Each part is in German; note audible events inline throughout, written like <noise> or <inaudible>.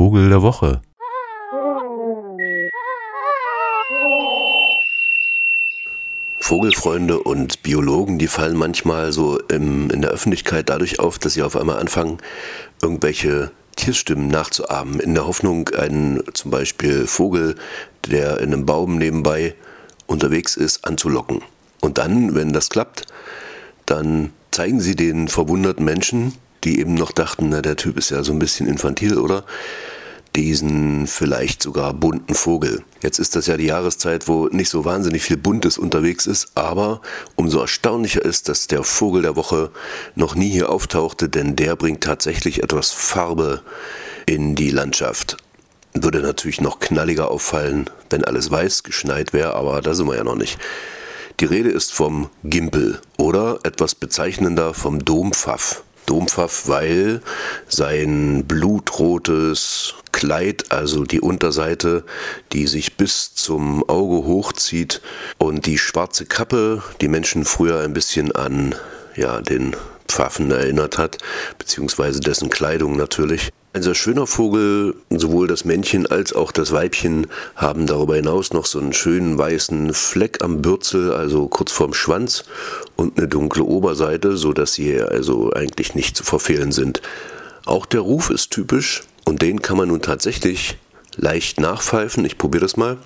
Vogel der Woche. Vogelfreunde und Biologen, die fallen manchmal so im, in der Öffentlichkeit dadurch auf, dass sie auf einmal anfangen, irgendwelche Tierstimmen nachzuahmen, in der Hoffnung, einen zum Beispiel Vogel, der in einem Baum nebenbei unterwegs ist, anzulocken. Und dann, wenn das klappt, dann zeigen sie den verwunderten Menschen, die eben noch dachten, na, der Typ ist ja so ein bisschen infantil, oder? diesen vielleicht sogar bunten Vogel. Jetzt ist das ja die Jahreszeit, wo nicht so wahnsinnig viel Buntes unterwegs ist, aber umso erstaunlicher ist, dass der Vogel der Woche noch nie hier auftauchte, denn der bringt tatsächlich etwas Farbe in die Landschaft. Würde natürlich noch knalliger auffallen, wenn alles weiß geschneit wäre, aber da sind wir ja noch nicht. Die Rede ist vom Gimpel oder etwas bezeichnender vom Dompfaff. Dompfaff, weil sein blutrotes Kleid, also die Unterseite, die sich bis zum Auge hochzieht und die schwarze Kappe, die Menschen früher ein bisschen an ja, den Pfaffen erinnert hat, beziehungsweise dessen Kleidung natürlich. Ein sehr schöner Vogel, sowohl das Männchen als auch das Weibchen haben darüber hinaus noch so einen schönen weißen Fleck am Bürzel, also kurz vorm Schwanz und eine dunkle Oberseite, so dass sie also eigentlich nicht zu verfehlen sind. Auch der Ruf ist typisch und den kann man nun tatsächlich leicht nachpfeifen. Ich probiere das mal.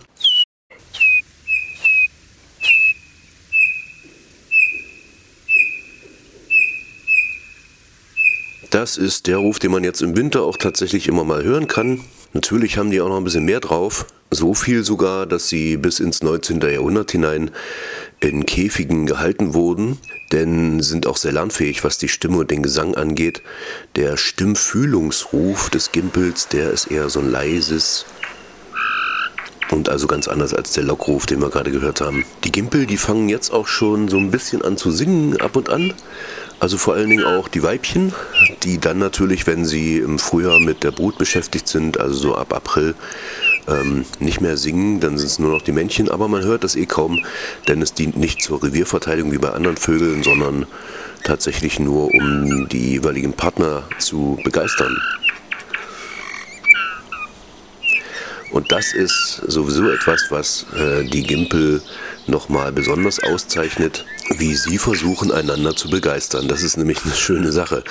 Das ist der Ruf, den man jetzt im Winter auch tatsächlich immer mal hören kann. Natürlich haben die auch noch ein bisschen mehr drauf. So viel sogar, dass sie bis ins 19. Jahrhundert hinein in Käfigen gehalten wurden, denn sind auch sehr lernfähig, was die Stimme und den Gesang angeht. Der Stimmfühlungsruf des Gimpels, der ist eher so ein leises, und also ganz anders als der Lockruf, den wir gerade gehört haben. Die Gimpel, die fangen jetzt auch schon so ein bisschen an zu singen ab und an. Also vor allen Dingen auch die Weibchen, die dann natürlich, wenn sie im Frühjahr mit der Brut beschäftigt sind, also so ab April, ähm, nicht mehr singen, dann sind es nur noch die Männchen, aber man hört das eh kaum, denn es dient nicht zur Revierverteidigung wie bei anderen Vögeln, sondern tatsächlich nur, um die jeweiligen Partner zu begeistern. Und das ist sowieso etwas, was äh, die Gimpel nochmal besonders auszeichnet, wie sie versuchen, einander zu begeistern. Das ist nämlich eine schöne Sache.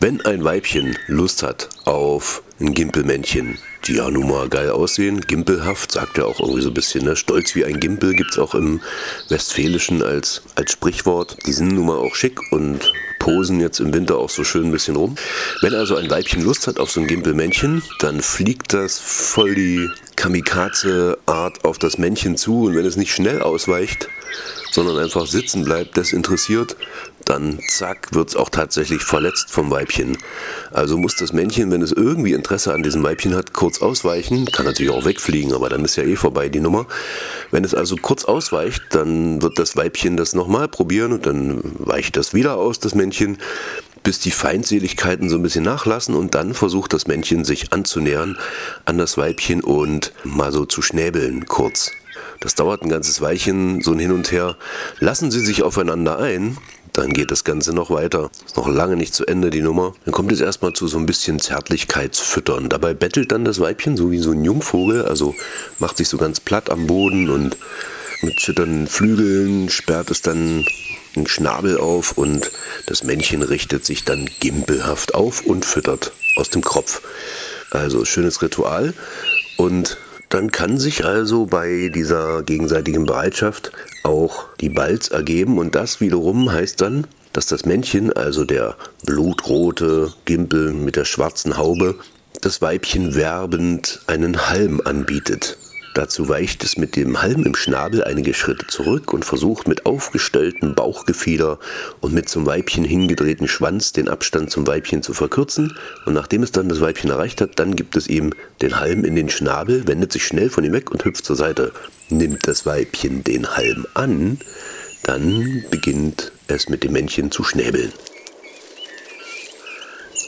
Wenn ein Weibchen Lust hat auf ein Gimpelmännchen, die ja nun mal geil aussehen, gimpelhaft, sagt er auch irgendwie so ein bisschen, ne? stolz wie ein Gimpel gibt es auch im Westfälischen als, als Sprichwort. Die sind nun mal auch schick und posen jetzt im Winter auch so schön ein bisschen rum. Wenn also ein Weibchen Lust hat auf so ein Gimpelmännchen, dann fliegt das voll die Kamikaze-Art auf das Männchen zu und wenn es nicht schnell ausweicht, sondern einfach sitzen bleibt, desinteressiert, dann zack, wird es auch tatsächlich verletzt vom Weibchen. Also muss das Männchen, wenn es irgendwie Interesse an diesem Weibchen hat, kurz ausweichen, kann natürlich auch wegfliegen, aber dann ist ja eh vorbei die Nummer. Wenn es also kurz ausweicht, dann wird das Weibchen das nochmal probieren und dann weicht das wieder aus, das Männchen bis die Feindseligkeiten so ein bisschen nachlassen und dann versucht das Männchen sich anzunähern an das Weibchen und mal so zu schnäbeln kurz. Das dauert ein ganzes Weilchen, so ein Hin und Her. Lassen Sie sich aufeinander ein, dann geht das Ganze noch weiter. Ist noch lange nicht zu Ende, die Nummer. Dann kommt es erstmal zu so ein bisschen Zärtlichkeitsfüttern. Dabei bettelt dann das Weibchen so wie so ein Jungvogel, also macht sich so ganz platt am Boden und mit zitternden Flügeln sperrt es dann einen Schnabel auf und das Männchen richtet sich dann gimpelhaft auf und füttert aus dem Kropf. Also schönes Ritual und dann kann sich also bei dieser gegenseitigen Bereitschaft auch die Balz ergeben und das wiederum heißt dann, dass das Männchen, also der blutrote Gimpel mit der schwarzen Haube, das Weibchen werbend einen Halm anbietet. Dazu weicht es mit dem Halm im Schnabel einige Schritte zurück und versucht mit aufgestelltem Bauchgefieder und mit zum Weibchen hingedrehten Schwanz den Abstand zum Weibchen zu verkürzen. Und nachdem es dann das Weibchen erreicht hat, dann gibt es ihm den Halm in den Schnabel, wendet sich schnell von ihm weg und hüpft zur Seite. Nimmt das Weibchen den Halm an, dann beginnt es mit dem Männchen zu schnäbeln.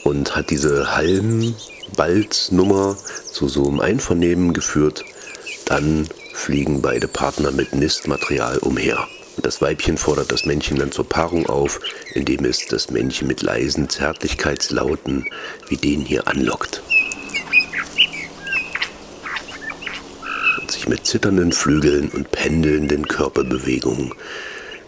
Und hat diese Halmbalznummer zu so einem Einvernehmen geführt, dann fliegen beide Partner mit Nistmaterial umher. Das Weibchen fordert das Männchen dann zur Paarung auf, indem es das Männchen mit leisen Zärtlichkeitslauten wie den hier anlockt. Und sich mit zitternden Flügeln und pendelnden Körperbewegungen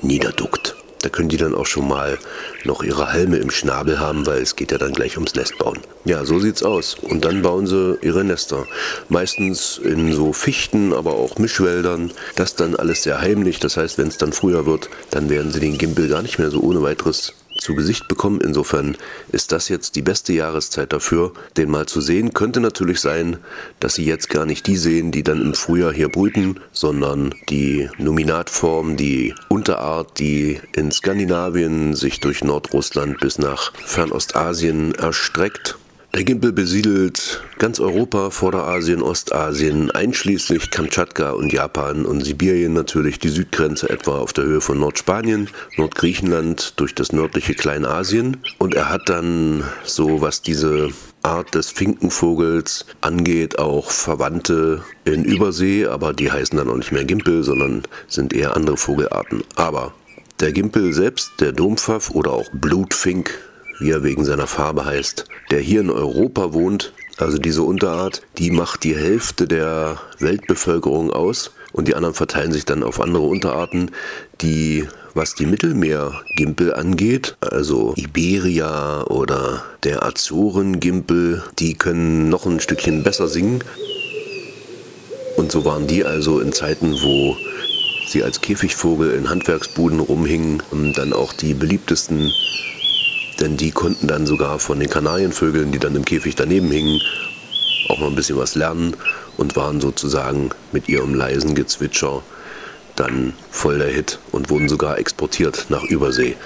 niederduckt. Da können die dann auch schon mal noch ihre Halme im Schnabel haben, weil es geht ja dann gleich ums Nest bauen. Ja, so sieht's aus. Und dann bauen sie ihre Nester. Meistens in so Fichten, aber auch Mischwäldern. Das dann alles sehr heimlich. Das heißt, wenn es dann früher wird, dann werden sie den Gimpel gar nicht mehr so ohne weiteres zu Gesicht bekommen. Insofern ist das jetzt die beste Jahreszeit dafür, den mal zu sehen. Könnte natürlich sein, dass Sie jetzt gar nicht die sehen, die dann im Frühjahr hier brüten, sondern die Nominatform, die Unterart, die in Skandinavien sich durch Nordrussland bis nach Fernostasien erstreckt der Gimpel besiedelt ganz Europa, Vorderasien, Ostasien, einschließlich Kamtschatka und Japan und Sibirien natürlich, die Südgrenze etwa auf der Höhe von Nordspanien, Nordgriechenland durch das nördliche Kleinasien. Und er hat dann so, was diese Art des Finkenvogels angeht, auch Verwandte in Übersee, aber die heißen dann auch nicht mehr Gimpel, sondern sind eher andere Vogelarten. Aber der Gimpel selbst, der Dompfaff oder auch Blutfink, wie er wegen seiner Farbe heißt, der hier in Europa wohnt, also diese Unterart, die macht die Hälfte der Weltbevölkerung aus und die anderen verteilen sich dann auf andere Unterarten, die, was die Mittelmeergimpel angeht, also Iberia oder der Azorengimpel, die können noch ein Stückchen besser singen. Und so waren die also in Zeiten, wo sie als Käfigvogel in Handwerksbuden rumhingen, dann auch die beliebtesten denn die konnten dann sogar von den Kanarienvögeln, die dann im Käfig daneben hingen, auch mal ein bisschen was lernen und waren sozusagen mit ihrem leisen Gezwitscher dann voll der Hit und wurden sogar exportiert nach Übersee.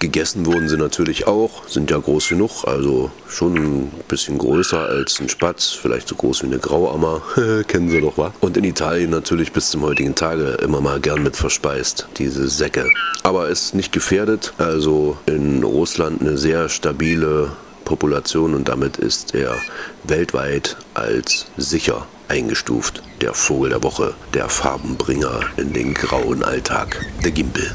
Gegessen wurden sie natürlich auch, sind ja groß genug, also schon ein bisschen größer als ein Spatz, vielleicht so groß wie eine Grauammer, <laughs> kennen sie doch, wa? Und in Italien natürlich bis zum heutigen Tage immer mal gern mit verspeist, diese Säcke. Aber ist nicht gefährdet, also in Russland eine sehr stabile Population und damit ist er weltweit als sicher eingestuft. Der Vogel der Woche, der Farbenbringer in den grauen Alltag, der Gimpel.